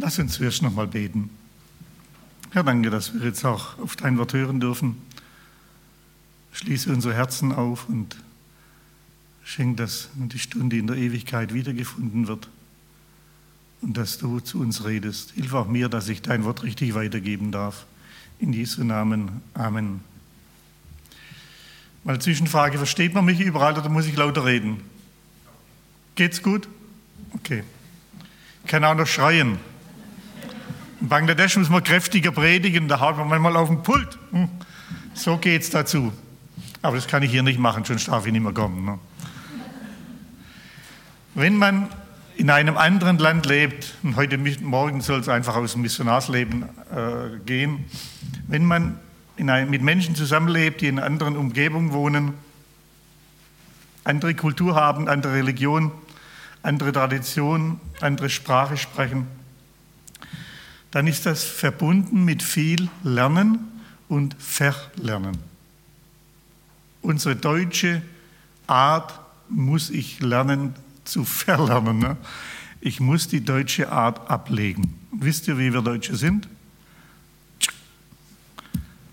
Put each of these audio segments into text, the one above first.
Lass uns zuerst nochmal beten. Herr, danke, dass wir jetzt auch auf dein Wort hören dürfen. Schließe unsere Herzen auf und schenk, dass die Stunde in der Ewigkeit wiedergefunden wird und dass du zu uns redest. Hilf auch mir, dass ich dein Wort richtig weitergeben darf. In Jesu Namen. Amen. Mal Zwischenfrage, versteht man mich überall oder muss ich lauter reden? Geht's gut? Okay. Ich kann auch noch schreien. In Bangladesch muss man kräftiger predigen, da haut man manchmal auf den Pult. Hm. So geht's dazu. Aber das kann ich hier nicht machen, schon darf ich nicht mehr kommen. Ne? Wenn man in einem anderen Land lebt, und heute Morgen soll es einfach aus dem Missionarsleben äh, gehen, wenn man ein, mit Menschen zusammenlebt, die in anderen Umgebungen wohnen, andere Kultur haben, andere Religion, andere Tradition, andere Sprache sprechen, dann ist das verbunden mit viel Lernen und Verlernen. Unsere deutsche Art muss ich lernen zu verlernen. Ne? Ich muss die deutsche Art ablegen. Wisst ihr, wie wir Deutsche sind?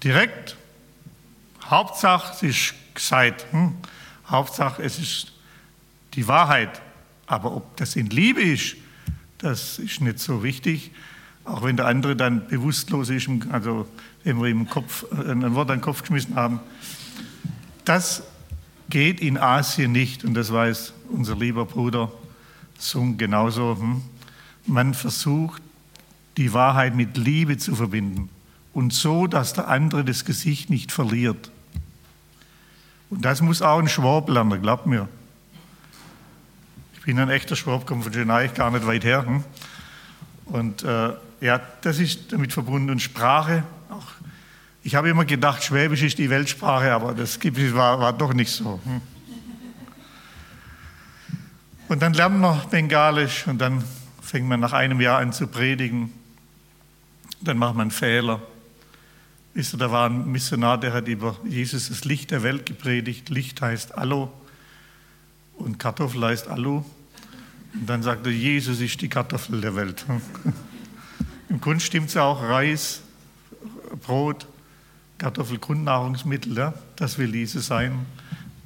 Direkt. Hauptsache, es ist gesagt. Hm? Hauptsache, es ist die Wahrheit. Aber ob das in Liebe ist, das ist nicht so wichtig. Auch wenn der andere dann bewusstlos ist, also wenn wir ihm Kopf, äh, ein Wort an den Kopf geschmissen haben. Das geht in Asien nicht und das weiß unser lieber Bruder Sung genauso. Hm? Man versucht, die Wahrheit mit Liebe zu verbinden und so, dass der andere das Gesicht nicht verliert. Und das muss auch ein Schwab lernen, glaubt mir. Ich bin ein echter Schwab, komme von Chennai, gar nicht weit her. Hm? Und äh, ja, das ist damit verbunden. Und Sprache, auch, ich habe immer gedacht, Schwäbisch ist die Weltsprache, aber das war, war doch nicht so. Hm? Und dann lernt man Bengalisch und dann fängt man nach einem Jahr an zu predigen. Dann macht man Fehler. Wisst ihr, da war ein Missionar, der hat über Jesus das Licht der Welt gepredigt. Licht heißt Allo und Kartoffel heißt Alu. Und dann sagte er, Jesus ist die Kartoffel der Welt. Im Grund stimmt es auch, Reis, Brot, Kartoffel, Grundnahrungsmittel, ja? das will Jesus sein,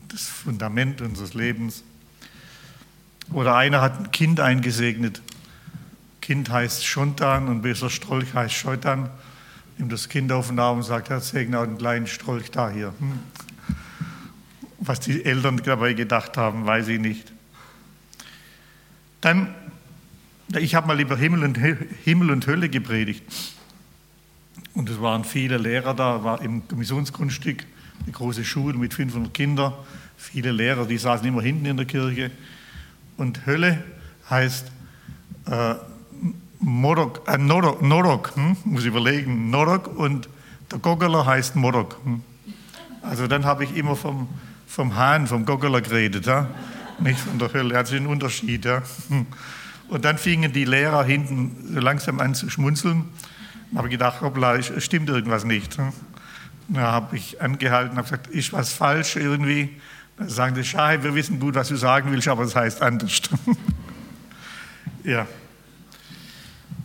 das Fundament unseres Lebens. Oder einer hat ein Kind eingesegnet. Kind heißt Schontan und besser Strolch heißt Scheutan. Nimmt das Kind auf den Arm und sagt, Herr, segne auch den kleinen Strolch da hier. Hm. Was die Eltern dabei gedacht haben, weiß ich nicht. Dann, ich habe mal über Himmel und, Himmel und Hölle gepredigt. Und es waren viele Lehrer da, war im Missionsgrundstück eine große Schule mit 500 Kindern, viele Lehrer, die saßen immer hinten in der Kirche. Und Hölle heißt äh, Morok, äh, Norok, Norok hm? muss ich überlegen, Norok und der Goggeler heißt Morok. Hm? Also dann habe ich immer vom, vom Hahn, vom Goggeler geredet, ja? nicht von der Hölle. Das ist ein Unterschied. Ja? Und dann fingen die Lehrer hinten so langsam an zu schmunzeln. Da habe gedacht, hoppla, stimmt irgendwas nicht. Hm? Da habe ich angehalten und gesagt, ist was falsch irgendwie? Dann sagen die, Schei, wir wissen gut, was du sagen willst, aber es das heißt anders. ja.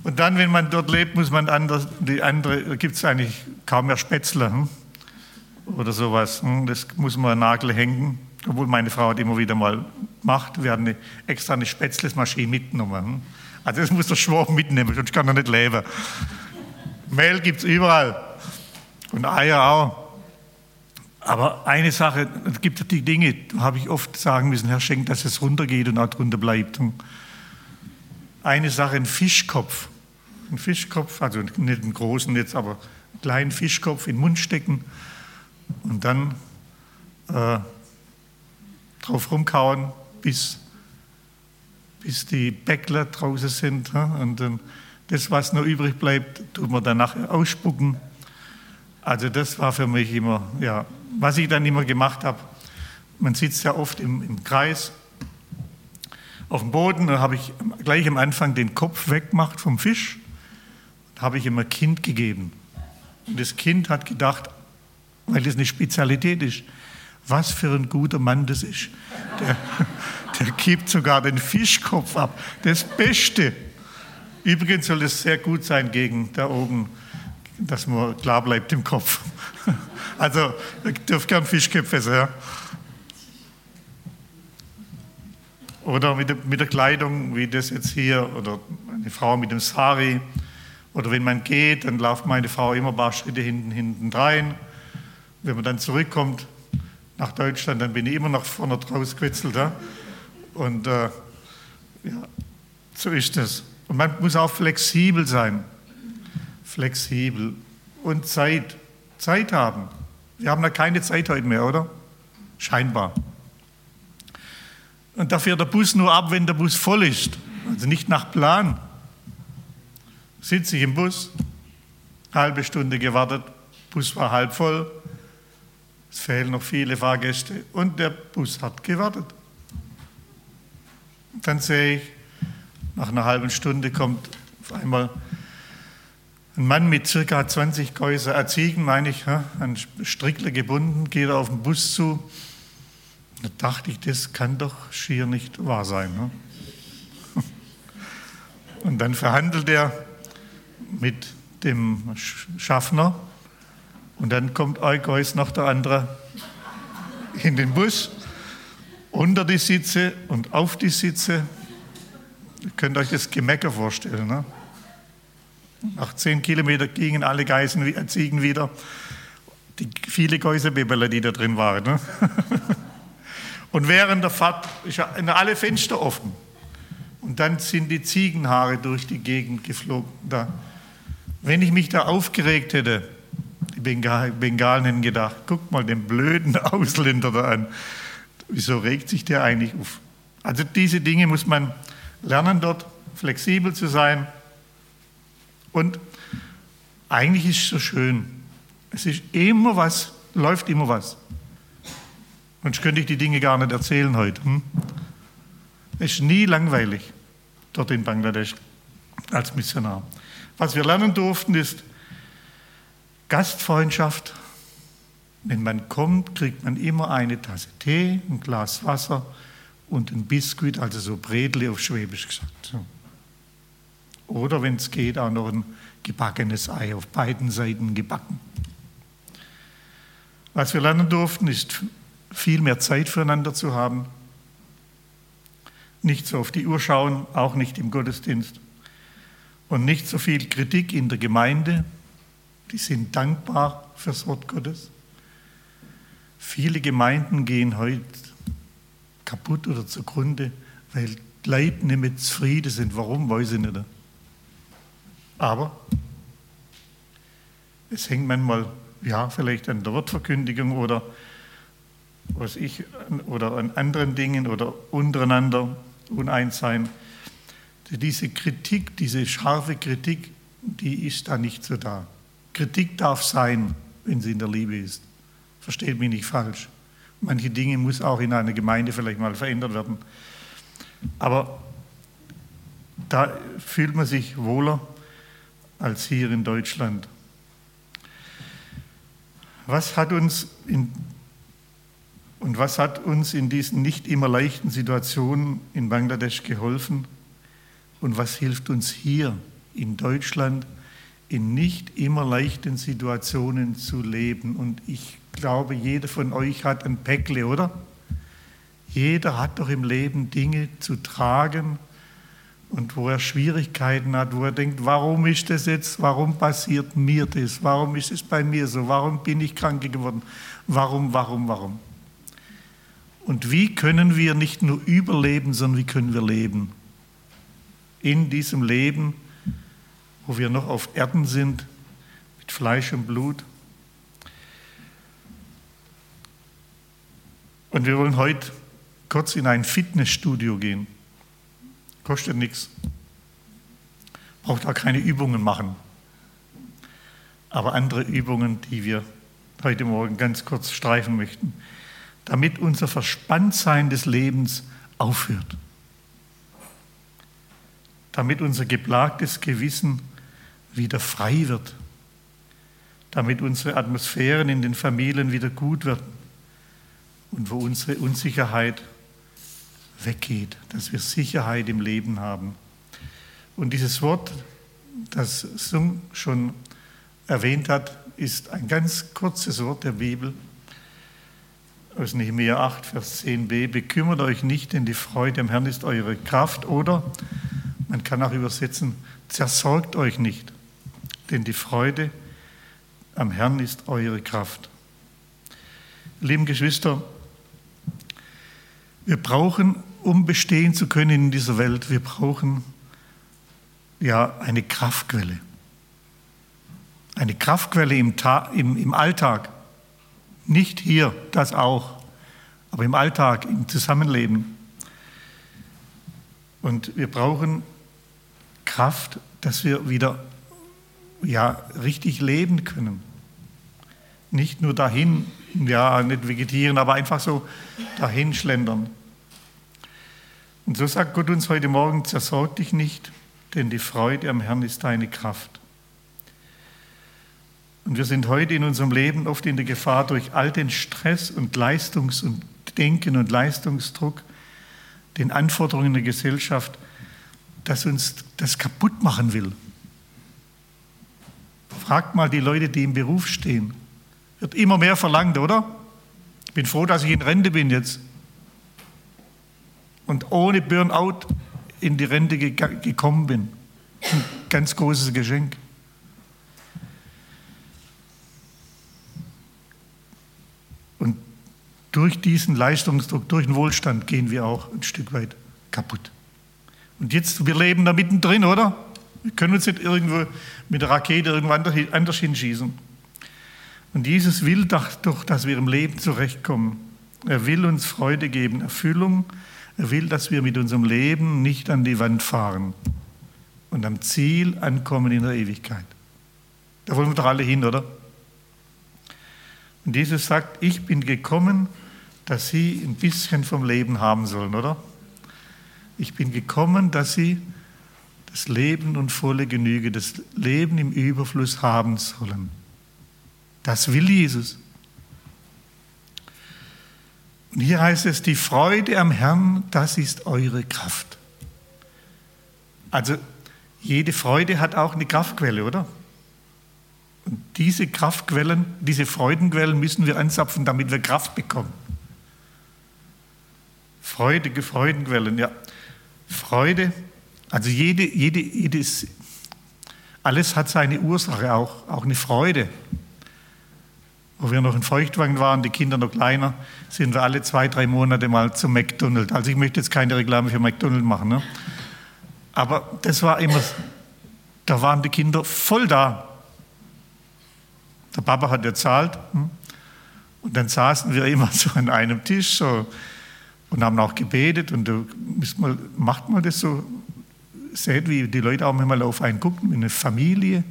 Und dann, wenn man dort lebt, muss man anders, die andere, gibt es eigentlich kaum mehr Spätzle hm? oder sowas. Hm? Das muss man Nagel hängen, obwohl meine Frau hat immer wieder mal gemacht. Wir haben eine, extra eine Spätzlesmaschine mitgenommen. Also das muss der Schwab mitnehmen, sonst kann er nicht leben. Mehl gibt es überall und Eier auch. Aber eine Sache, es gibt die Dinge, habe ich oft sagen müssen, Herr, schenkt, dass es runtergeht und auch drunter bleibt. Eine Sache, ein Fischkopf. Ein Fischkopf, also nicht einen großen jetzt, aber einen kleinen Fischkopf in den Mund stecken und dann äh, drauf rumkauen, bis, bis die Bäckler draußen sind. Und dann das, was noch übrig bleibt, tut man danach ausspucken. Also das war für mich immer, ja, was ich dann immer gemacht habe, man sitzt ja oft im, im Kreis auf dem Boden, da habe ich gleich am Anfang den Kopf weggemacht vom Fisch, da habe ich immer Kind gegeben. Und das Kind hat gedacht, weil das eine Spezialität ist, was für ein guter Mann das ist. Der, der gibt sogar den Fischkopf ab. Das Beste. Übrigens soll es sehr gut sein gegen da oben, dass man klar bleibt im Kopf. Also, ihr dürft gern Fischköpfe essen, ja. Oder mit der, mit der Kleidung, wie das jetzt hier, oder eine Frau mit dem Sari. Oder wenn man geht, dann läuft meine Frau immer ein paar Schritte hinten, hinten rein. Wenn man dann zurückkommt nach Deutschland, dann bin ich immer noch vorne draus gewitzelt. Ja? Und äh, ja, so ist es. Und man muss auch flexibel sein. Flexibel. Und Zeit. Zeit haben. Wir haben ja keine Zeit heute mehr, oder? Scheinbar. Und da fährt der Bus nur ab, wenn der Bus voll ist. Also nicht nach Plan. Sitze ich im Bus, halbe Stunde gewartet, Bus war halb voll, es fehlen noch viele Fahrgäste und der Bus hat gewartet. Dann sehe ich, nach einer halben Stunde kommt auf einmal ein Mann mit circa 20 Gäuse, äh, Ziegen, meine ich, an Strickler gebunden, geht auf den Bus zu. Da dachte ich, das kann doch schier nicht wahr sein. Ne? Und dann verhandelt er mit dem Schaffner und dann kommt Eugeus noch der andere in den Bus, unter die Sitze und auf die Sitze. Ihr könnt euch das Gemecker vorstellen. Ne? Nach zehn Kilometern gingen alle Geisen, äh, Ziegen wieder. Die viele Gäusebebeler, die da drin waren. Ne? Und während der Fahrt sind alle Fenster offen. Und dann sind die Ziegenhaare durch die Gegend geflogen. Da. Wenn ich mich da aufgeregt hätte, Bengalen gedacht, guck mal den blöden Ausländer da an. Wieso regt sich der eigentlich auf? Also diese Dinge muss man lernen dort, flexibel zu sein. Und eigentlich ist es so schön. Es ist immer was, läuft immer was. Sonst könnte ich die Dinge gar nicht erzählen heute. Hm? Es ist nie langweilig dort in Bangladesch als Missionar. Was wir lernen durften, ist Gastfreundschaft. Wenn man kommt, kriegt man immer eine Tasse Tee, ein Glas Wasser und ein Biskuit, also so Bredle auf Schwäbisch gesagt. So. Oder wenn es geht, auch noch ein gebackenes Ei auf beiden Seiten gebacken. Was wir lernen durften, ist viel mehr Zeit füreinander zu haben. Nicht so auf die Uhr schauen, auch nicht im Gottesdienst. Und nicht so viel Kritik in der Gemeinde. Die sind dankbar fürs Wort Gottes. Viele Gemeinden gehen heute kaputt oder zugrunde, weil die Leute nicht mehr zufrieden sind. Warum, weiß ich nicht. Aber es hängt manchmal, ja, vielleicht an der Wortverkündigung oder was ich, oder an anderen Dingen oder untereinander uneins sein. Diese Kritik, diese scharfe Kritik, die ist da nicht so da. Kritik darf sein, wenn sie in der Liebe ist. Versteht mich nicht falsch. Manche Dinge muss auch in einer Gemeinde vielleicht mal verändert werden. Aber da fühlt man sich wohler als hier in Deutschland. Was hat uns in, und was hat uns in diesen nicht immer leichten Situationen in Bangladesch geholfen? Und was hilft uns hier in Deutschland in nicht immer leichten Situationen zu leben? Und ich glaube, jeder von euch hat ein Päckle, oder? Jeder hat doch im Leben Dinge zu tragen, und wo er Schwierigkeiten hat, wo er denkt, warum ist das jetzt, warum passiert mir das, warum ist es bei mir so, warum bin ich krank geworden, warum, warum, warum. Und wie können wir nicht nur überleben, sondern wie können wir leben? In diesem Leben, wo wir noch auf Erden sind, mit Fleisch und Blut. Und wir wollen heute kurz in ein Fitnessstudio gehen. Kostet nichts. Braucht auch keine Übungen machen. Aber andere Übungen, die wir heute Morgen ganz kurz streifen möchten, damit unser Verspanntsein des Lebens aufhört. Damit unser geplagtes Gewissen wieder frei wird. Damit unsere Atmosphären in den Familien wieder gut werden und wo unsere Unsicherheit weggeht, dass wir Sicherheit im Leben haben. Und dieses Wort, das Sung schon erwähnt hat, ist ein ganz kurzes Wort der Bibel aus Nehemiah 8, Vers 10b. Bekümmert euch nicht, denn die Freude am Herrn ist eure Kraft. Oder man kann auch übersetzen, zersorgt euch nicht, denn die Freude am Herrn ist eure Kraft. Lieben Geschwister, wir brauchen, um bestehen zu können in dieser Welt, wir brauchen ja eine Kraftquelle. Eine Kraftquelle im, Ta im, im Alltag. Nicht hier, das auch, aber im Alltag, im Zusammenleben. Und wir brauchen Kraft, dass wir wieder ja, richtig leben können. Nicht nur dahin, ja, nicht vegetieren, aber einfach so dahin schlendern. Und so sagt Gott uns heute Morgen, zersorg dich nicht, denn die Freude am Herrn ist deine Kraft. Und wir sind heute in unserem Leben oft in der Gefahr, durch all den Stress und Leistungs- und Denken und Leistungsdruck, den Anforderungen der Gesellschaft, dass uns das kaputt machen will. Fragt mal die Leute, die im Beruf stehen. Wird immer mehr verlangt, oder? Ich bin froh, dass ich in Rente bin jetzt. Und ohne Burnout in die Rente gekommen bin. Ein ganz großes Geschenk. Und durch diesen Leistungsdruck, durch den Wohlstand gehen wir auch ein Stück weit kaputt. Und jetzt, wir leben da mittendrin, oder? Wir können uns nicht irgendwo mit der Rakete irgendwo anders hinschießen. Und Jesus will doch, dass wir im Leben zurechtkommen. Er will uns Freude geben, Erfüllung. Er will, dass wir mit unserem Leben nicht an die Wand fahren und am Ziel ankommen in der Ewigkeit. Da wollen wir doch alle hin, oder? Und Jesus sagt, ich bin gekommen, dass Sie ein bisschen vom Leben haben sollen, oder? Ich bin gekommen, dass Sie das Leben und volle Genüge, das Leben im Überfluss haben sollen. Das will Jesus. Und hier heißt es, die Freude am Herrn, das ist eure Kraft. Also jede Freude hat auch eine Kraftquelle, oder? Und diese Kraftquellen, diese Freudenquellen müssen wir anzapfen, damit wir Kraft bekommen. Freudige Freudenquellen, ja. Freude, also jede, jede, jedes, alles hat seine Ursache, auch, auch eine Freude. Wo wir noch in Feuchtwagen waren, die Kinder noch kleiner, sind wir alle zwei, drei Monate mal zum McDonald's. Also ich möchte jetzt keine Reklame für McDonald's machen. Ne? Aber das war immer, da waren die Kinder voll da. Der Papa hat gezahlt. Hm? Und dann saßen wir immer so an einem Tisch so, und haben auch gebetet. Und du mal, macht mal das so, seht, wie die Leute auch manchmal auf einen gucken, wie eine Familie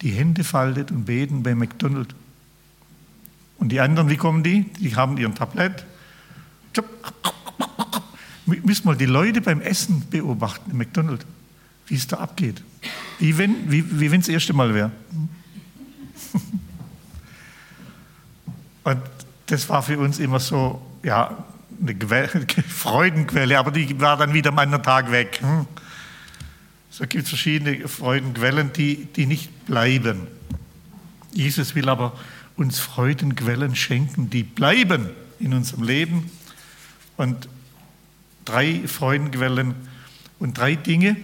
die Hände faltet und beten bei McDonald's. Und die anderen, wie kommen die? Die haben ihren Tablett. Müssen mal die Leute beim Essen beobachten im McDonald's, wie es da abgeht. Wie wenn wie, wie das erste Mal wäre. Und das war für uns immer so, ja, eine Freudenquelle, aber die war dann wieder am anderen Tag weg. Hm? So gibt es verschiedene Freudenquellen, die, die nicht bleiben. Jesus will aber uns Freudenquellen schenken, die bleiben in unserem Leben. Und drei Freudenquellen und drei Dinge,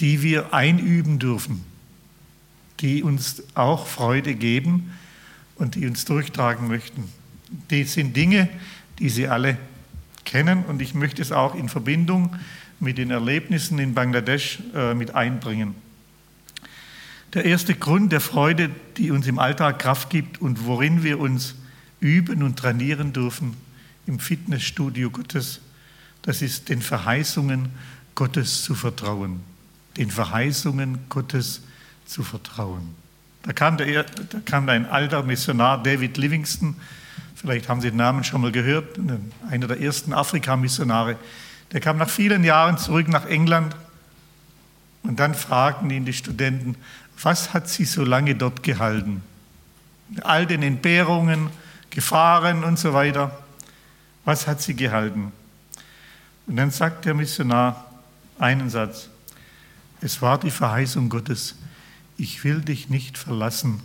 die wir einüben dürfen, die uns auch Freude geben und die uns durchtragen möchten. Die sind Dinge, die Sie alle kennen und ich möchte es auch in Verbindung mit den Erlebnissen in Bangladesch äh, mit einbringen. Der erste Grund der Freude, die uns im Alltag Kraft gibt und worin wir uns üben und trainieren dürfen im Fitnessstudio Gottes, das ist den Verheißungen Gottes zu vertrauen. Den Verheißungen Gottes zu vertrauen. Da kam, der, da kam ein alter Missionar, David Livingston, vielleicht haben Sie den Namen schon mal gehört, einer der ersten Afrika-Missionare. Der kam nach vielen Jahren zurück nach England und dann fragten ihn die Studenten, was hat sie so lange dort gehalten? All den Entbehrungen, Gefahren und so weiter. Was hat sie gehalten? Und dann sagt der Missionar einen Satz. Es war die Verheißung Gottes, ich will dich nicht verlassen,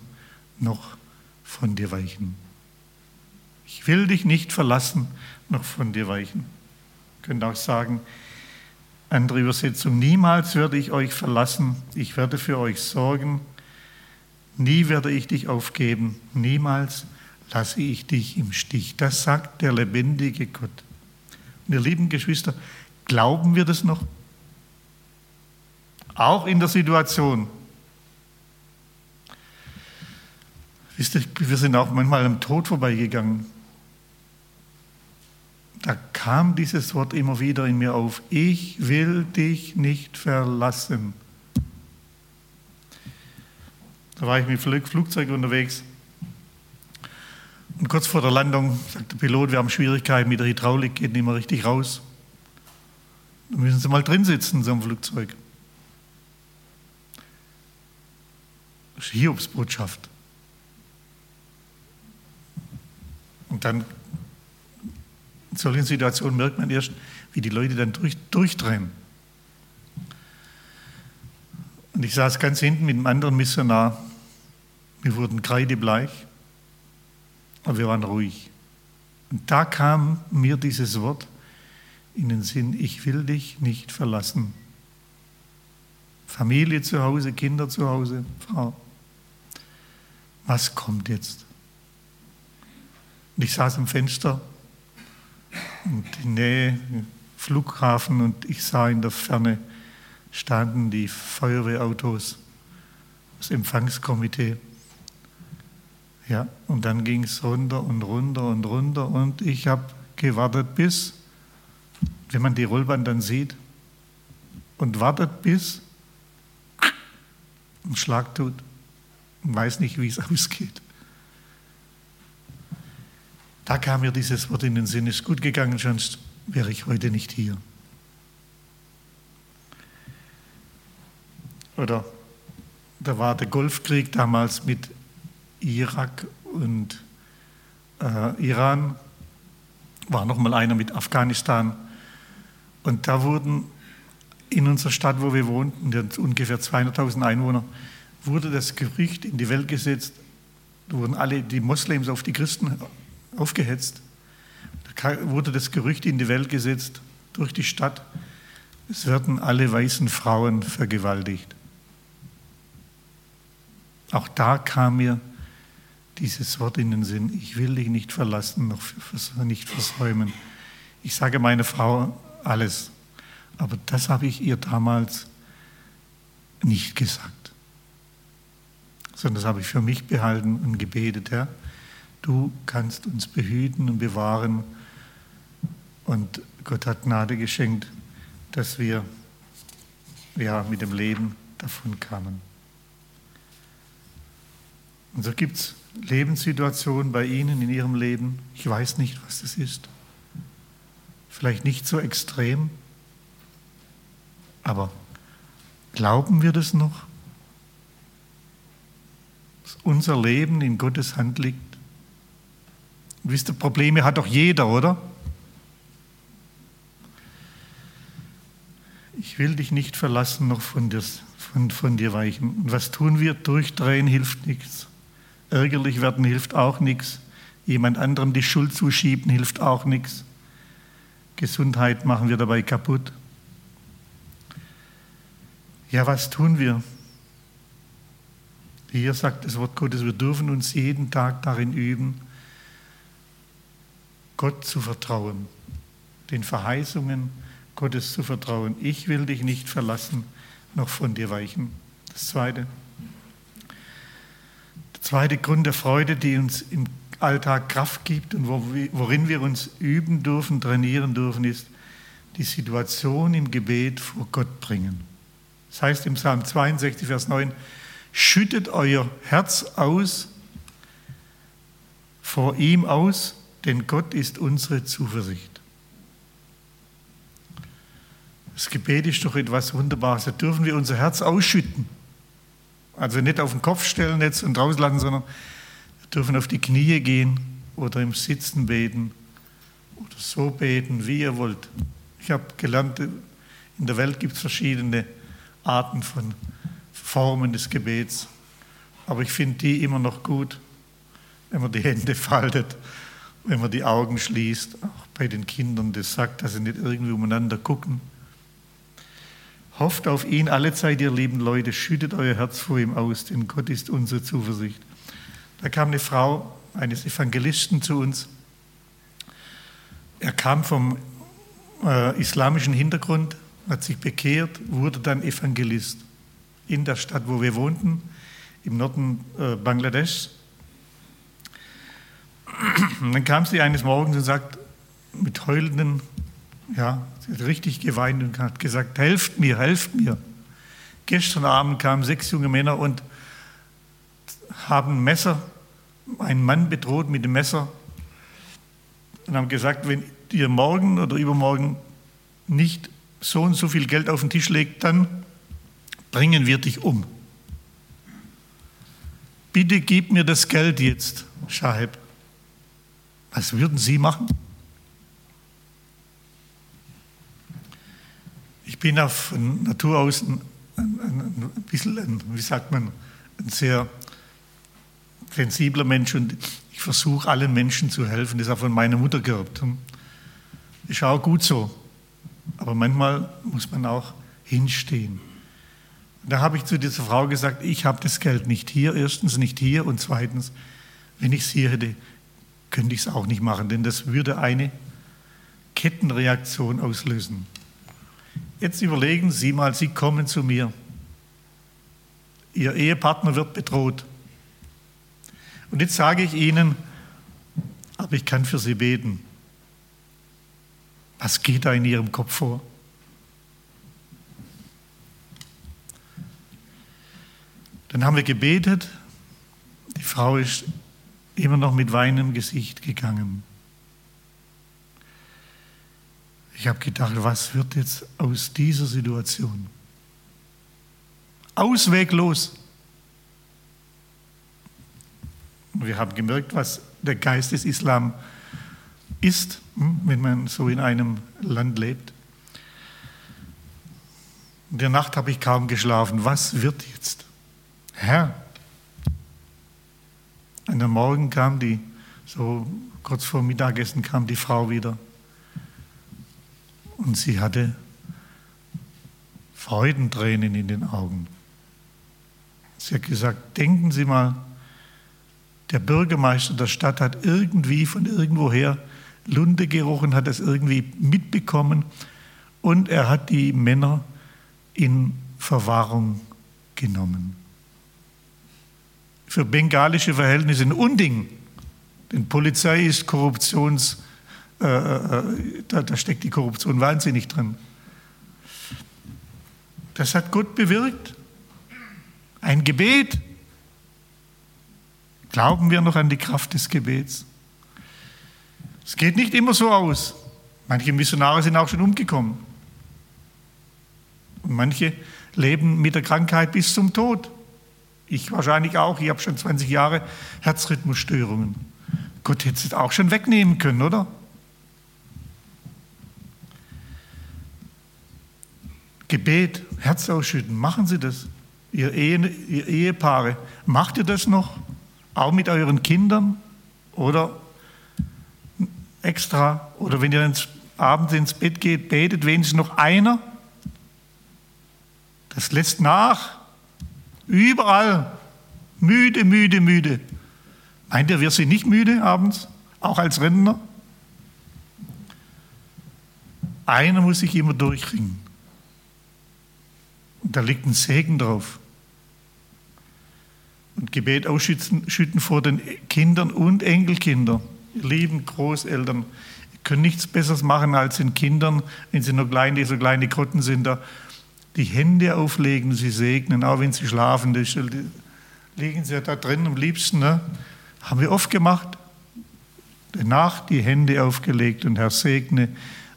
noch von dir weichen. Ich will dich nicht verlassen, noch von dir weichen. Könnt auch sagen, andere Übersetzung, niemals werde ich euch verlassen, ich werde für euch sorgen, nie werde ich dich aufgeben, niemals lasse ich dich im Stich. Das sagt der lebendige Gott. Und ihr lieben Geschwister, glauben wir das noch? Auch in der Situation. Wisst ihr, wir sind auch manchmal am Tod vorbeigegangen. Da kam dieses Wort immer wieder in mir auf. Ich will dich nicht verlassen. Da war ich mit Flugzeug unterwegs. Und kurz vor der Landung sagt der Pilot, wir haben Schwierigkeiten mit der Hydraulik, geht nicht mehr richtig raus. Da müssen Sie mal drin sitzen so einem Flugzeug. Das ist Hiobsbotschaft. Und dann in solchen Situationen merkt man erst, wie die Leute dann durch, durchdrehen. Und ich saß ganz hinten mit einem anderen Missionar. Wir wurden kreidebleich, aber wir waren ruhig. Und da kam mir dieses Wort in den Sinn, ich will dich nicht verlassen. Familie zu Hause, Kinder zu Hause, Frau. Was kommt jetzt? Und ich saß am Fenster und in Nähe Flughafen und ich sah in der Ferne standen die Feuerwehrautos, das Empfangskomitee. Ja, und dann ging es runter und runter und runter und ich habe gewartet bis, wenn man die Rollbahn dann sieht, und wartet bis ein Schlag tut und weiß nicht, wie es ausgeht. Da kam mir dieses Wort in den Sinn, ist gut gegangen, sonst wäre ich heute nicht hier. Oder da war der Golfkrieg damals mit Irak und äh, Iran, war noch mal einer mit Afghanistan. Und da wurden in unserer Stadt, wo wir wohnten, ungefähr 200.000 Einwohner, wurde das Gerücht in die Welt gesetzt, wurden alle die Moslems auf die Christen aufgehetzt. Da wurde das Gerücht in die Welt gesetzt durch die Stadt, es werden alle weißen Frauen vergewaltigt. Auch da kam mir dieses Wort in den Sinn, ich will dich nicht verlassen, noch nicht versäumen. Ich sage meiner Frau alles, aber das habe ich ihr damals nicht gesagt, sondern das habe ich für mich behalten und gebetet, Herr, du kannst uns behüten und bewahren und Gott hat Gnade geschenkt, dass wir ja, mit dem Leben davon kamen. Und so gibt es Lebenssituationen bei Ihnen in Ihrem Leben. Ich weiß nicht, was das ist. Vielleicht nicht so extrem, aber glauben wir das noch? Dass unser Leben in Gottes Hand liegt? Wisst ihr, Probleme hat doch jeder, oder? Ich will dich nicht verlassen, noch von dir, von, von dir weichen. Und was tun wir? Durchdrehen hilft nichts. Ärgerlich werden hilft auch nichts. Jemand anderem die Schuld zuschieben hilft auch nichts. Gesundheit machen wir dabei kaputt. Ja, was tun wir? Hier sagt das Wort Gottes, wir dürfen uns jeden Tag darin üben, Gott zu vertrauen, den Verheißungen Gottes zu vertrauen. Ich will dich nicht verlassen, noch von dir weichen. Das Zweite. Zweite Grund der Freude, die uns im Alltag Kraft gibt und worin wir uns üben dürfen, trainieren dürfen, ist die Situation im Gebet vor Gott bringen. Das heißt im Psalm 62, Vers 9, schüttet euer Herz aus vor ihm aus, denn Gott ist unsere Zuversicht. Das Gebet ist doch etwas Wunderbares. Da dürfen wir unser Herz ausschütten. Also nicht auf den Kopf stellen jetzt und rauslassen, sondern wir dürfen auf die Knie gehen oder im Sitzen beten oder so beten, wie ihr wollt. Ich habe gelernt, in der Welt gibt es verschiedene Arten von Formen des Gebets. Aber ich finde die immer noch gut, wenn man die Hände faltet, wenn man die Augen schließt, auch bei den Kindern das sagt, dass sie nicht irgendwie umeinander gucken. Hofft auf ihn alle Zeit, ihr lieben Leute, schüttet euer Herz vor ihm aus, denn Gott ist unsere Zuversicht. Da kam eine Frau eines Evangelisten zu uns. Er kam vom äh, islamischen Hintergrund, hat sich bekehrt, wurde dann Evangelist in der Stadt, wo wir wohnten, im Norden äh, Bangladesch. Dann kam sie eines Morgens und sagt, mit heulenden, ja, sie hat richtig geweint und hat gesagt, helft mir, helft mir. Gestern Abend kamen sechs junge Männer und haben Messer, einen Mann bedroht mit dem Messer und haben gesagt, wenn ihr morgen oder übermorgen nicht so und so viel Geld auf den Tisch legt, dann bringen wir dich um. Bitte gib mir das Geld jetzt, Schaheb. Was würden Sie machen? Ich bin auf Natur aus ein, ein, ein bisschen, ein, wie sagt man, ein sehr sensibler Mensch und ich versuche allen Menschen zu helfen. Das ist auch von meiner Mutter geerbt. Ist auch gut so. Aber manchmal muss man auch hinstehen. Da habe ich zu dieser Frau gesagt, ich habe das Geld nicht hier, erstens nicht hier und zweitens, wenn ich es hier hätte, könnte ich es auch nicht machen, denn das würde eine Kettenreaktion auslösen. Jetzt überlegen Sie mal, Sie kommen zu mir. Ihr Ehepartner wird bedroht. Und jetzt sage ich Ihnen, aber ich kann für Sie beten. Was geht da in Ihrem Kopf vor? Dann haben wir gebetet. Die Frau ist immer noch mit weinendem Gesicht gegangen. Ich habe gedacht, was wird jetzt aus dieser Situation? Ausweglos. Wir haben gemerkt, was der Geist des Islam ist, hm, wenn man so in einem Land lebt. In der Nacht habe ich kaum geschlafen. Was wird jetzt? Herr. Und am Morgen kam die, so kurz vor Mittagessen kam die Frau wieder. Und sie hatte Freudentränen in den Augen. Sie hat gesagt, denken Sie mal, der Bürgermeister der Stadt hat irgendwie von irgendwoher Lunde gerochen, hat das irgendwie mitbekommen und er hat die Männer in Verwahrung genommen für bengalische Verhältnisse ein Unding. Denn Polizei ist Korruptions, äh, äh, da, da steckt die Korruption wahnsinnig drin. Das hat Gott bewirkt. Ein Gebet. Glauben wir noch an die Kraft des Gebets? Es geht nicht immer so aus. Manche Missionare sind auch schon umgekommen. Und manche leben mit der Krankheit bis zum Tod. Ich wahrscheinlich auch. Ich habe schon 20 Jahre Herzrhythmusstörungen. Gott hätte es auch schon wegnehmen können, oder? Gebet, Herz ausschütten, machen Sie das. Ihr, Ehe, ihr Ehepaare, macht ihr das noch? Auch mit euren Kindern? Oder extra? Oder wenn ihr ins, abends ins Bett geht, betet wenigstens noch einer? Das lässt nach. Überall. Müde, müde, müde. Meint ihr, wir sind nicht müde abends, auch als Rentner? Einer muss sich immer durchringen. Und da liegt ein Segen drauf. Und Gebet ausschütten vor den Kindern und Enkelkindern. Lieben Großeltern, ihr könnt nichts Besseres machen als den Kindern, wenn sie noch kleine, so kleine Krotten sind, da die Hände auflegen, sie segnen, auch wenn sie schlafen. Das liegen sie da drin am liebsten. Ne? Haben wir oft gemacht. Danach die Hände aufgelegt und Herr segne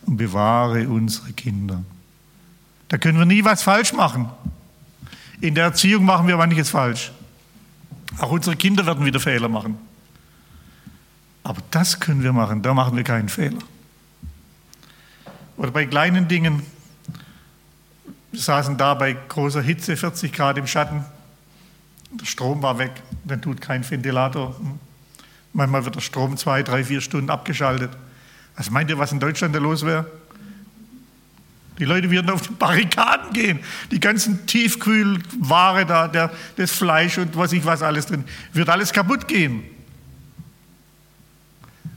und bewahre unsere Kinder. Da können wir nie was falsch machen. In der Erziehung machen wir manches falsch. Auch unsere Kinder werden wieder Fehler machen. Aber das können wir machen, da machen wir keinen Fehler. Oder bei kleinen Dingen, Wir saßen da bei großer Hitze, 40 Grad im Schatten. Der Strom war weg, dann tut kein Ventilator. Manchmal wird der Strom zwei, drei, vier Stunden abgeschaltet. Was meint ihr, was in Deutschland da los wäre? Die Leute würden auf die Barrikaden gehen. Die ganzen Tiefkühlware da, der, das Fleisch und was ich was alles drin, wird alles kaputt gehen.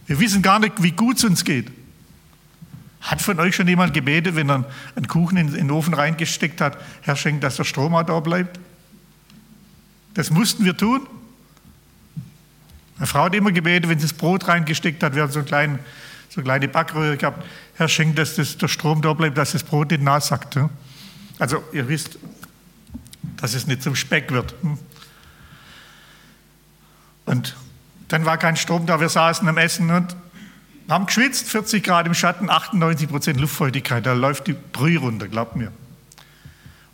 Wir wissen gar nicht, wie gut es uns geht. Hat von euch schon jemand gebetet, wenn er einen Kuchen in, den Ofen reingesteckt hat, Herr schenkt, dass der Strom auch da bleibt? Das mussten wir tun. Eine Frau hat immer gebetet, wenn sie das Brot reingesteckt hat, wir haben so, einen kleinen, so eine kleine Backröhre gehabt, Herr schenkt, dass das, der Strom da bleibt, dass das Brot nicht nachsackt. Also ihr wisst, dass es nicht zum Speck wird. Hm? Und dann war kein Strom da, wir saßen am Essen und haben geschwitzt, 40 Grad im Schatten, 98 Prozent Luftfeuchtigkeit, da läuft die Brühe runter, glaubt mir. Und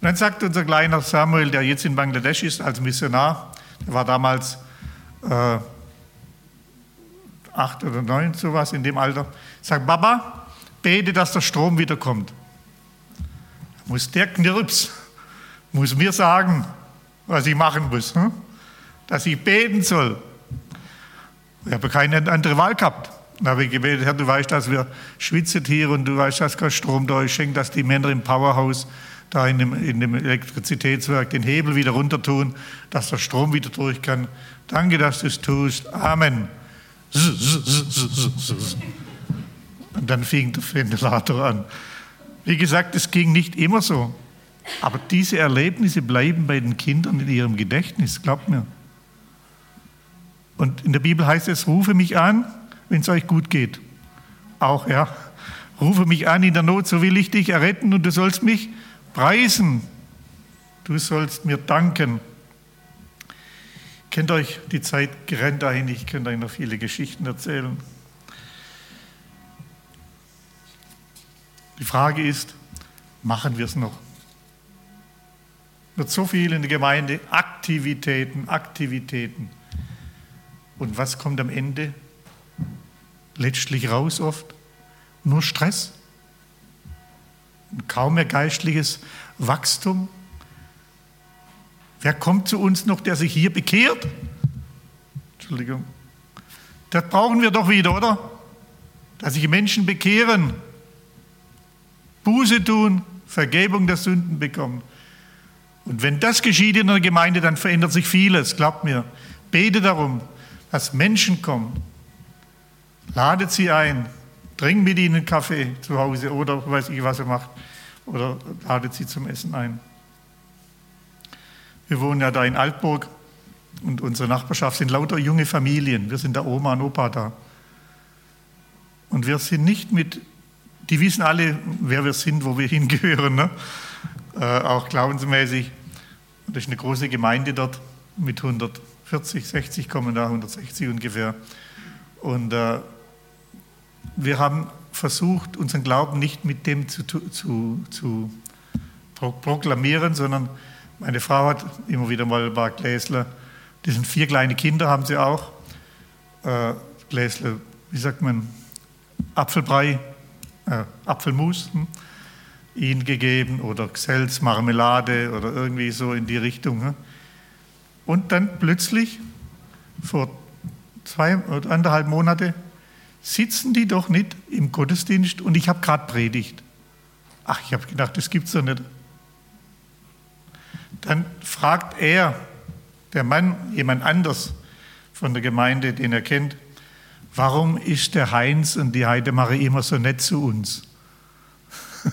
dann sagt unser kleiner Samuel, der jetzt in Bangladesch ist als Missionar, der war damals äh, acht oder neun, sowas in dem Alter, sagt, Baba, bete, dass der Strom wiederkommt. Muss der Knirps, muss mir sagen, was ich machen muss, hm? dass ich beten soll. Ich habe keine andere Wahl gehabt. Dann habe ich gebetet, Herr, du weißt, dass wir schwitzen hier und du weißt, dass kein Strom da ist. Schenk, dass die Männer im Powerhouse da in dem, in dem Elektrizitätswerk den Hebel wieder runter tun, dass der Strom wieder durch kann. Danke, dass du es tust. Amen. Und dann fing der Ventilator an. Wie gesagt, es ging nicht immer so. Aber diese Erlebnisse bleiben bei den Kindern in ihrem Gedächtnis, glaubt mir. Und in der Bibel heißt es, rufe mich an, wenn es euch gut geht. Auch, ja. Rufe mich an in der Not, so will ich dich erretten und du sollst mich preisen. Du sollst mir danken. Kennt euch, die Zeit rennt dahin, ich könnte euch noch viele Geschichten erzählen. Die Frage ist, machen wir es noch? Wird so viel in der Gemeinde Aktivitäten, Aktivitäten. Und was kommt am Ende letztlich raus oft? Nur Stress. Und kaum mehr geistliches Wachstum. Wer kommt zu uns noch, der sich hier bekehrt? Entschuldigung. Das brauchen wir doch wieder, oder? Dass sich Menschen bekehren, Buße tun, Vergebung der Sünden bekommen. Und wenn das geschieht in einer Gemeinde, dann verändert sich vieles, glaubt mir. Bete darum, dass Menschen kommen. Ladet sie ein, trinkt mit ihnen Kaffee zu Hause oder weiß ich, was er macht. Oder ladet sie zum Essen ein. Wir wohnen ja da in Altburg und unsere Nachbarschaft sind lauter junge Familien. Wir sind da Oma und Opa da. Und wir sind nicht mit, die wissen alle, wer wir sind, wo wir hingehören, ne? äh, auch glaubensmäßig. Das ist eine große Gemeinde dort mit 140, 60 kommen da, 160 ungefähr. Und äh, wir haben versucht, unseren Glauben nicht mit dem zu, zu, zu proklamieren, sondern meine Frau hat immer wieder mal ein paar Gläsler, die sind vier kleine Kinder, haben sie auch. Äh, Gläsler, wie sagt man, Apfelbrei, äh, Apfelmus, hm, ihnen gegeben oder Gselz, Marmelade oder irgendwie so in die Richtung. Hm. Und dann plötzlich, vor zwei oder anderthalb Monate, sitzen die doch nicht im Gottesdienst und ich habe gerade predigt. Ach, ich habe gedacht, das gibt es doch nicht. Dann fragt er, der Mann, jemand anders von der Gemeinde, den er kennt, warum ist der Heinz und die Heidemarie immer so nett zu uns?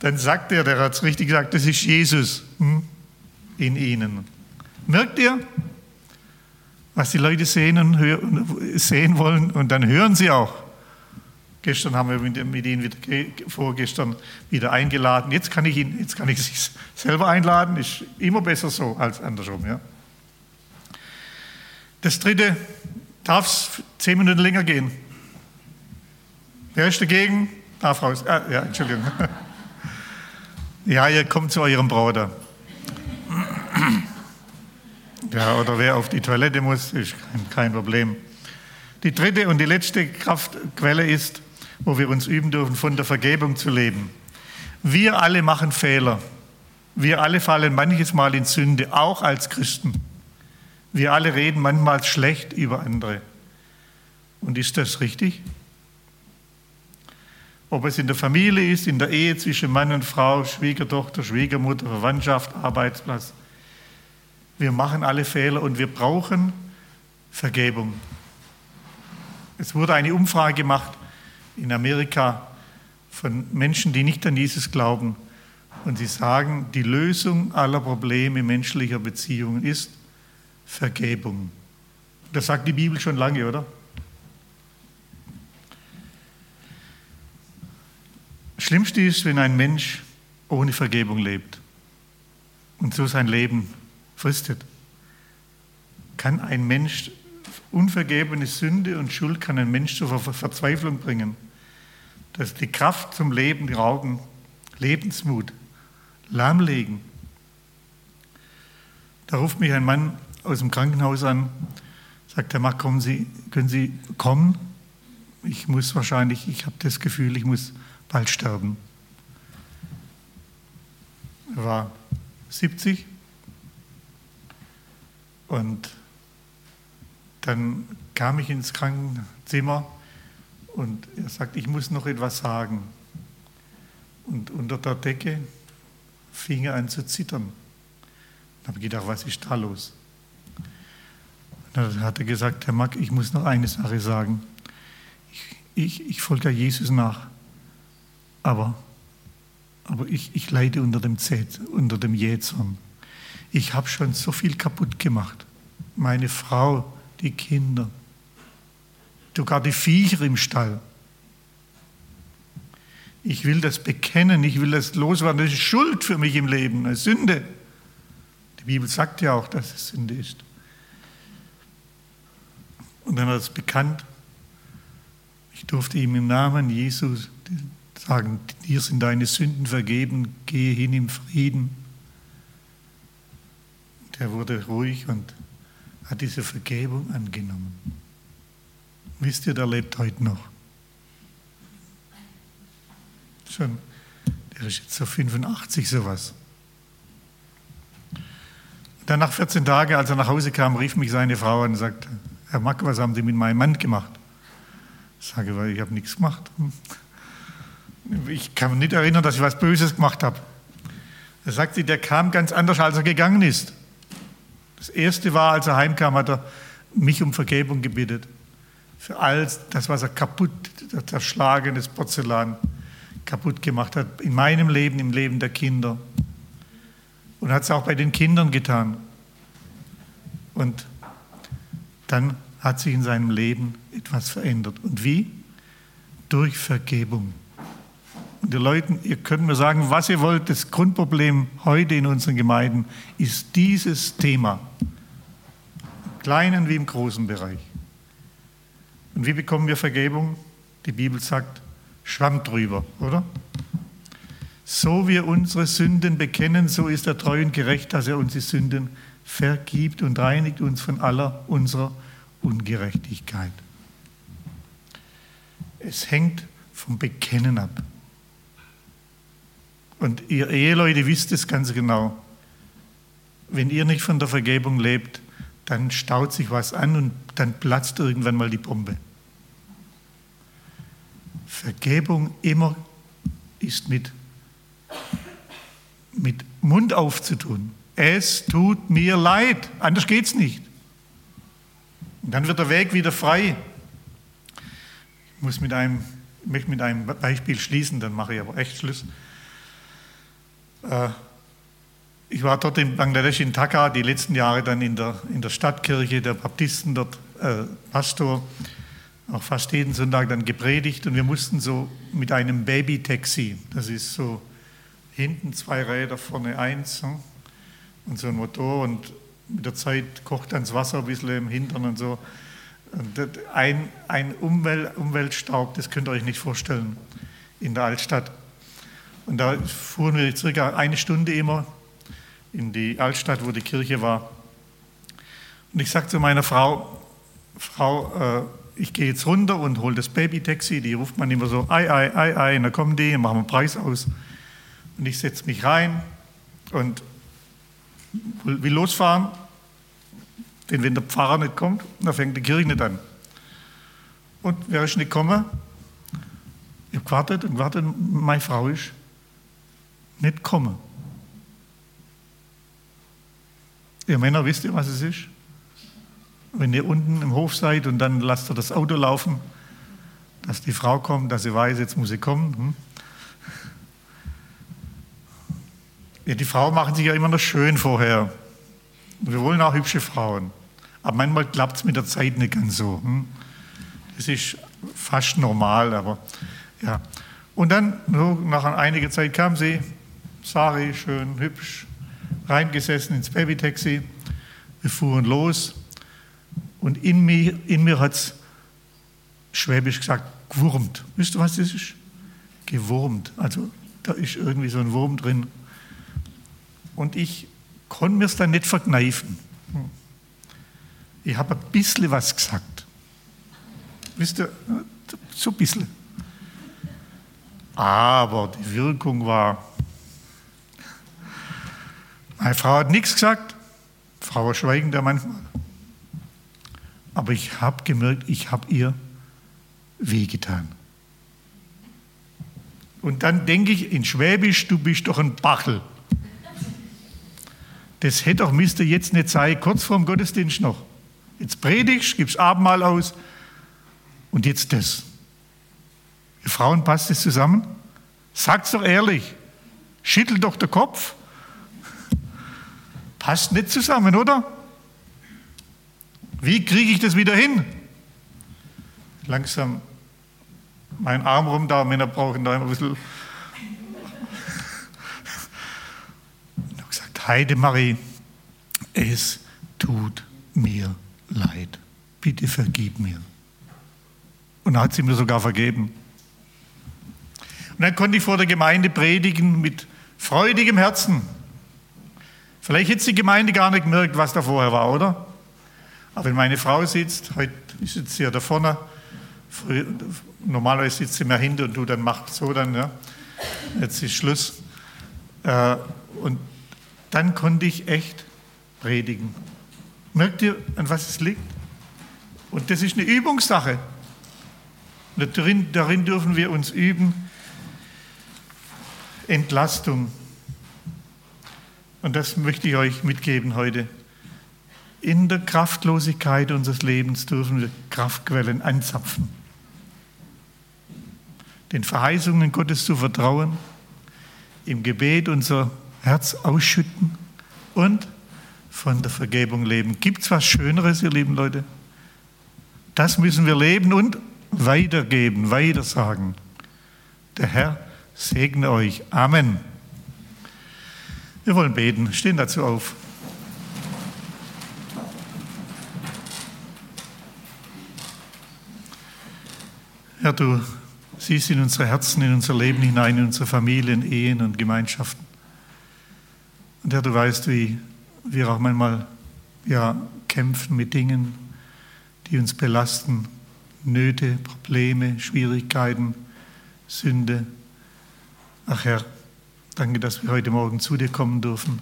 Dann sagt er, der hat es richtig gesagt, das ist Jesus hm, in ihnen. Merkt ihr, was die Leute sehen, und hören, sehen wollen und dann hören sie auch. Gestern haben wir mit ihnen wieder, vorgestern wieder eingeladen. Jetzt kann ich ihn, jetzt kann ich sich selber einladen. Ist immer besser so als andersrum. Ja. Das dritte, darf es zehn Minuten länger gehen? Wer ist dagegen? Darf raus. Ah, ja, Entschuldigung. Ja, ihr kommt zu eurem Bruder. Ja, oder wer auf die Toilette muss, ist kein, Problem. Die dritte und die letzte Kraftquelle ist, wo wir uns üben dürfen, von der Vergebung zu leben. Wir alle machen Fehler. Wir alle fallen manches Mal in Sünde, auch als Christen. Wir alle reden manchmal schlecht über andere. Und ist das richtig? Ob es in der Familie ist, in der Ehe zwischen Mann und Frau, Schwiegertochter, Schwiegermutter, Verwandtschaft, Arbeitsplatz. Wir machen alle Fehler und wir brauchen Vergebung. Es wurde eine Umfrage gemacht in Amerika von Menschen, die nicht an Jesus glauben. Und sie sagen, die Lösung aller Probleme menschlicher Beziehungen ist Vergebung. Das sagt die Bibel schon lange, oder? Schlimmste ist, wenn ein Mensch ohne Vergebung lebt und so sein Leben fristet. Kann ein Mensch, unvergebene Sünde und Schuld kann ein Mensch zur Verzweiflung bringen. Das die Kraft zum Leben rauben, Lebensmut, lahmlegen. Da ruft mich ein Mann aus dem Krankenhaus an, sagt, Herr Mack, kommen Sie, können Sie kommen? Ich muss wahrscheinlich, ich habe das Gefühl, ich muss bald sterben. Er war 70 und dann kam ich ins Krankenzimmer und er sagt, ich muss noch etwas sagen. Und unter der Decke fing er an zu zittern. Da habe ich gedacht, was ist da los? Und dann hat er gesagt, Herr Mack, ich muss noch eine Sache sagen. Ich, ich, ich folge Jesus nach. Aber, aber ich, ich leide unter dem, Zät, unter dem Jähzorn. Ich habe schon so viel kaputt gemacht. Meine Frau, die Kinder, sogar die Viecher im Stall. Ich will das bekennen, ich will das loswerden. Das ist Schuld für mich im Leben, eine Sünde. Die Bibel sagt ja auch, dass es Sünde ist. Und dann hat er es bekannt. Ich durfte ihm im Namen Jesus sagen, dir sind deine Sünden vergeben, gehe hin im Frieden. Der wurde ruhig und hat diese Vergebung angenommen. Wisst ihr, der lebt heute noch. Schon, der ist jetzt so 85, sowas. Dann nach 14 Tagen, als er nach Hause kam, rief mich seine Frau an und sagte, Herr Mack, was haben Sie mit meinem Mann gemacht? Ich sage, weil ich habe nichts gemacht. Ich kann mich nicht erinnern, dass ich was Böses gemacht habe. Er sagt sie, der kam ganz anders, als er gegangen ist. Das erste war, als er heimkam, hat er mich um Vergebung gebeten. Für all das, was er kaputt, das zerschlagenes Porzellan kaputt gemacht hat. In meinem Leben, im Leben der Kinder. Und hat es auch bei den Kindern getan. Und dann hat sich in seinem Leben etwas verändert. Und wie? Durch Vergebung. Und die Leute, ihr könnt mir sagen, was ihr wollt, das Grundproblem heute in unseren Gemeinden ist dieses Thema. Im kleinen wie im großen Bereich. Und wie bekommen wir Vergebung? Die Bibel sagt, Schwamm drüber, oder? So wir unsere Sünden bekennen, so ist er treu und gerecht, dass er uns die Sünden vergibt und reinigt uns von aller unserer Ungerechtigkeit. Es hängt vom Bekennen ab. Und ihr Eheleute wisst es ganz genau. Wenn ihr nicht von der Vergebung lebt, dann staut sich was an und dann platzt irgendwann mal die Bombe. Vergebung immer ist mit, mit Mund aufzutun. Es tut mir leid, anders geht es nicht. Und dann wird der Weg wieder frei. Ich muss mit einem, ich möchte mit einem Beispiel schließen, dann mache ich aber echt Schluss. Äh, ich war dort in Bangladesch, in Dhaka, die letzten Jahre dann in der, in der Stadtkirche der Baptisten, dort äh, Pastor, auch fast jeden Sonntag dann gepredigt und wir mussten so mit einem Baby-Taxi, das ist so hinten zwei Räder, vorne eins hm, und so ein Motor und mit der Zeit kocht dann das Wasser ein bisschen im Hintern und so. Und ein, ein Umwelt, Umweltstaub, das könnt ihr euch nicht vorstellen in der Altstadt. Und da fuhren wir circa eine Stunde immer in die Altstadt, wo die Kirche war. Und ich sagte zu meiner Frau, Frau, äh, ich gehe jetzt runter und hole das Baby-Taxi. Die ruft man immer so, ei, ei, ei, ei, und dann kommen die, und machen einen Preis aus. Und ich setze mich rein und will losfahren. Denn wenn der Pfarrer nicht kommt, dann fängt die Kirche nicht an. Und wer ist nicht gekommen? Ich habe gewartet und gewartet, meine Frau ist nicht gekommen. Ihr Männer, wisst ihr, was es ist? Wenn ihr unten im Hof seid und dann lasst ihr das Auto laufen, dass die Frau kommt, dass sie weiß, jetzt muss sie kommen. Hm? Ja, die Frauen machen sich ja immer noch schön vorher. Wir wollen auch hübsche Frauen. Aber manchmal klappt es mit der Zeit nicht ganz so. Hm? Das ist fast normal, aber ja. Und dann, nach einiger Zeit kam sie, Sari, schön, hübsch, reingesessen ins Babytaxi. Wir fuhren los und in mir, in mir hat es schwäbisch gesagt, gewurmt. Wisst ihr, was das ist? Gewurmt. Also da ist irgendwie so ein Wurm drin. Und ich konnte mir es dann nicht verkneifen. Ich habe ein bisschen was gesagt. Wisst ihr, so ein bisschen. Aber die Wirkung war, meine Frau hat nichts gesagt, Frau war schweigend manchmal. Aber ich habe gemerkt, ich habe ihr wehgetan. Und dann denke ich in Schwäbisch, du bist doch ein Bachel. Das hätte doch müsste jetzt nicht sein, kurz vorm Gottesdienst noch. Jetzt predigst, gibst Abendmahl aus und jetzt das. Ihr Frauen, passt es zusammen? Sag's doch ehrlich. Schüttelt doch der Kopf. Passt nicht zusammen, oder? Wie kriege ich das wieder hin? Langsam mein Arm rum da, Männer brauchen da immer ein bisschen. Ich habe gesagt, Heidemarie, es tut mir leid. Bitte vergib mir. Und dann hat sie mir sogar vergeben. Und dann konnte ich vor der Gemeinde predigen mit freudigem Herzen. Vielleicht hätte die Gemeinde gar nicht gemerkt, was da vorher war, oder? Aber wenn meine Frau sitzt, heute sitzt sie ja da vorne, normalerweise sitzt sie mehr hinten und du dann machst so dann, ja. Jetzt ist Schluss. Äh, und dann konnte ich echt predigen. Merkt ihr, an was es liegt? Und das ist eine Übungssache. Darin, darin dürfen wir uns üben. Entlastung. Und das möchte ich euch mitgeben heute. In der Kraftlosigkeit unseres Lebens dürfen wir Kraftquellen anzapfen. Den Verheißungen Gottes zu vertrauen, im Gebet unser Herz ausschütten und von der Vergebung leben. Gibt es was Schöneres, ihr lieben Leute? Das müssen wir leben und weitergeben, weitersagen. Der Herr segne euch. Amen. Wir wollen beten. Stehen dazu auf. Herr, du siehst in unsere Herzen, in unser Leben hinein, in unsere Familien, Ehen und Gemeinschaften. Und Herr, du weißt, wie wir auch manchmal ja, kämpfen mit Dingen, die uns belasten, Nöte, Probleme, Schwierigkeiten, Sünde. Ach Herr, danke, dass wir heute Morgen zu dir kommen dürfen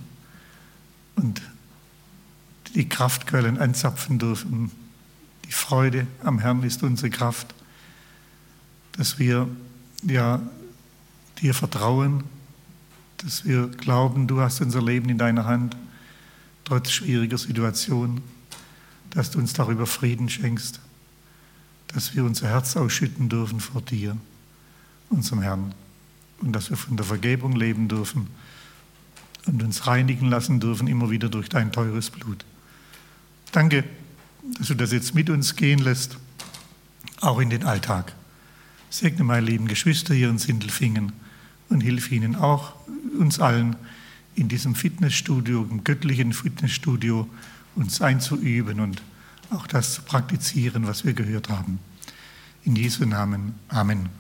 und die Kraftquellen anzapfen dürfen. Die Freude am Herrn ist unsere Kraft, dass wir ja dir vertrauen, dass wir glauben, du hast unser Leben in deiner Hand, trotz schwieriger Situationen, dass du uns darüber Frieden schenkst dass wir unser Herz ausschütten dürfen vor dir, unserem Herrn, und dass wir von der Vergebung leben dürfen und uns reinigen lassen dürfen, immer wieder durch dein teures Blut. Danke, dass du das jetzt mit uns gehen lässt, auch in den Alltag. Segne meine lieben Geschwister hier in Sindelfingen und hilf ihnen auch, uns allen in diesem Fitnessstudio, im göttlichen Fitnessstudio, uns einzuüben und auch das zu praktizieren, was wir gehört haben. In Jesu Namen. Amen.